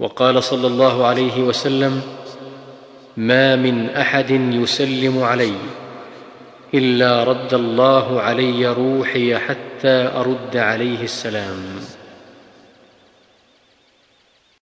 وقال صلى الله عليه وسلم ما من أحد يسلم علي إلا رد الله علي روحي حتى أرد عليه السلام.